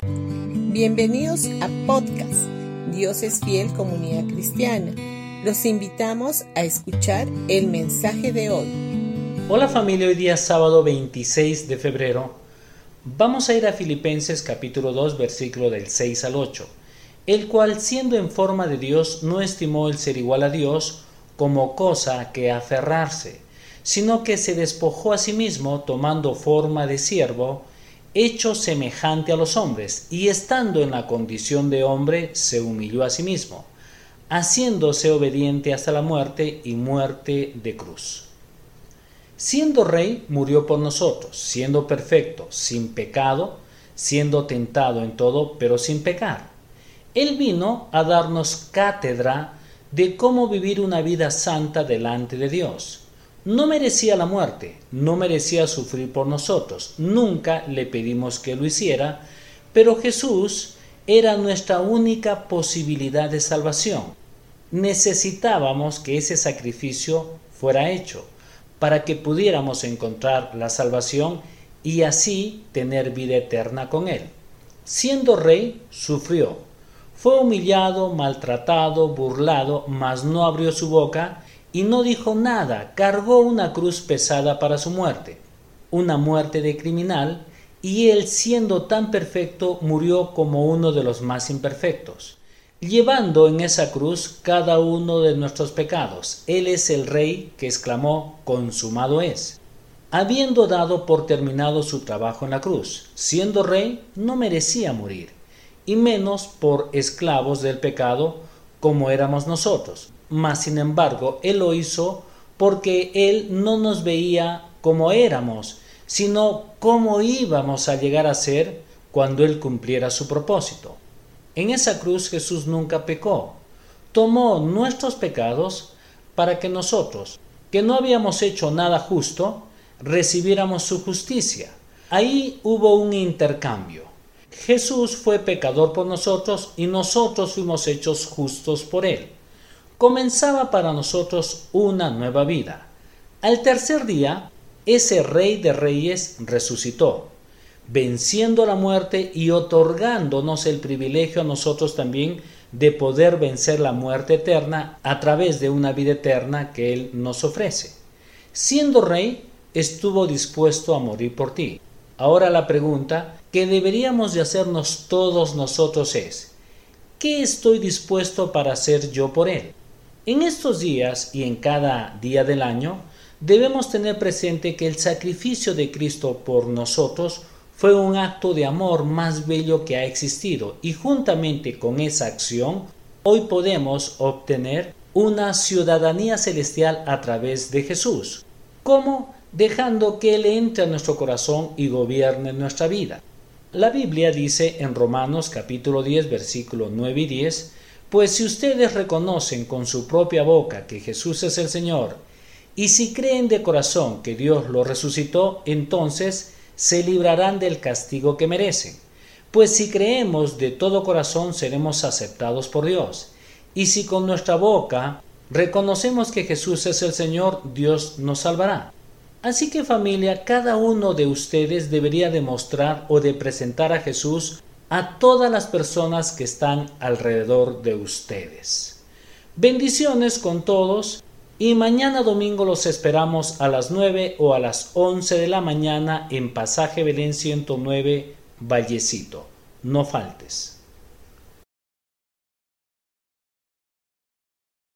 Bienvenidos a podcast Dios es fiel comunidad cristiana. Los invitamos a escuchar el mensaje de hoy. Hola familia, hoy día sábado 26 de febrero. Vamos a ir a Filipenses capítulo 2 versículo del 6 al 8, el cual siendo en forma de Dios no estimó el ser igual a Dios como cosa que aferrarse, sino que se despojó a sí mismo tomando forma de siervo, hecho semejante a los hombres, y estando en la condición de hombre, se humilló a sí mismo, haciéndose obediente hasta la muerte y muerte de cruz. Siendo rey, murió por nosotros, siendo perfecto, sin pecado, siendo tentado en todo, pero sin pecar. Él vino a darnos cátedra de cómo vivir una vida santa delante de Dios no merecía la muerte, no merecía sufrir por nosotros, nunca le pedimos que lo hiciera, pero Jesús era nuestra única posibilidad de salvación. Necesitábamos que ese sacrificio fuera hecho para que pudiéramos encontrar la salvación y así tener vida eterna con Él. Siendo rey, sufrió. Fue humillado, maltratado, burlado, mas no abrió su boca y no dijo nada, cargó una cruz pesada para su muerte, una muerte de criminal, y él siendo tan perfecto murió como uno de los más imperfectos, llevando en esa cruz cada uno de nuestros pecados. Él es el rey que exclamó, consumado es. Habiendo dado por terminado su trabajo en la cruz, siendo rey, no merecía morir, y menos por esclavos del pecado como éramos nosotros mas sin embargo Él lo hizo porque Él no nos veía como éramos, sino cómo íbamos a llegar a ser cuando Él cumpliera su propósito. En esa cruz Jesús nunca pecó, tomó nuestros pecados para que nosotros, que no habíamos hecho nada justo, recibiéramos su justicia. Ahí hubo un intercambio. Jesús fue pecador por nosotros y nosotros fuimos hechos justos por Él comenzaba para nosotros una nueva vida. Al tercer día, ese rey de reyes resucitó, venciendo la muerte y otorgándonos el privilegio a nosotros también de poder vencer la muerte eterna a través de una vida eterna que Él nos ofrece. Siendo rey, estuvo dispuesto a morir por ti. Ahora la pregunta que deberíamos de hacernos todos nosotros es, ¿qué estoy dispuesto para hacer yo por Él? En estos días y en cada día del año debemos tener presente que el sacrificio de Cristo por nosotros fue un acto de amor más bello que ha existido y juntamente con esa acción hoy podemos obtener una ciudadanía celestial a través de Jesús. ¿Cómo? Dejando que Él entre a nuestro corazón y gobierne nuestra vida. La Biblia dice en Romanos capítulo 10 versículo 9 y 10 pues si ustedes reconocen con su propia boca que Jesús es el Señor, y si creen de corazón que Dios lo resucitó, entonces se librarán del castigo que merecen. Pues si creemos de todo corazón seremos aceptados por Dios. Y si con nuestra boca reconocemos que Jesús es el Señor, Dios nos salvará. Así que familia, cada uno de ustedes debería demostrar o de presentar a Jesús a todas las personas que están alrededor de ustedes. Bendiciones con todos y mañana domingo los esperamos a las 9 o a las 11 de la mañana en Pasaje Belén 109 Vallecito. No faltes.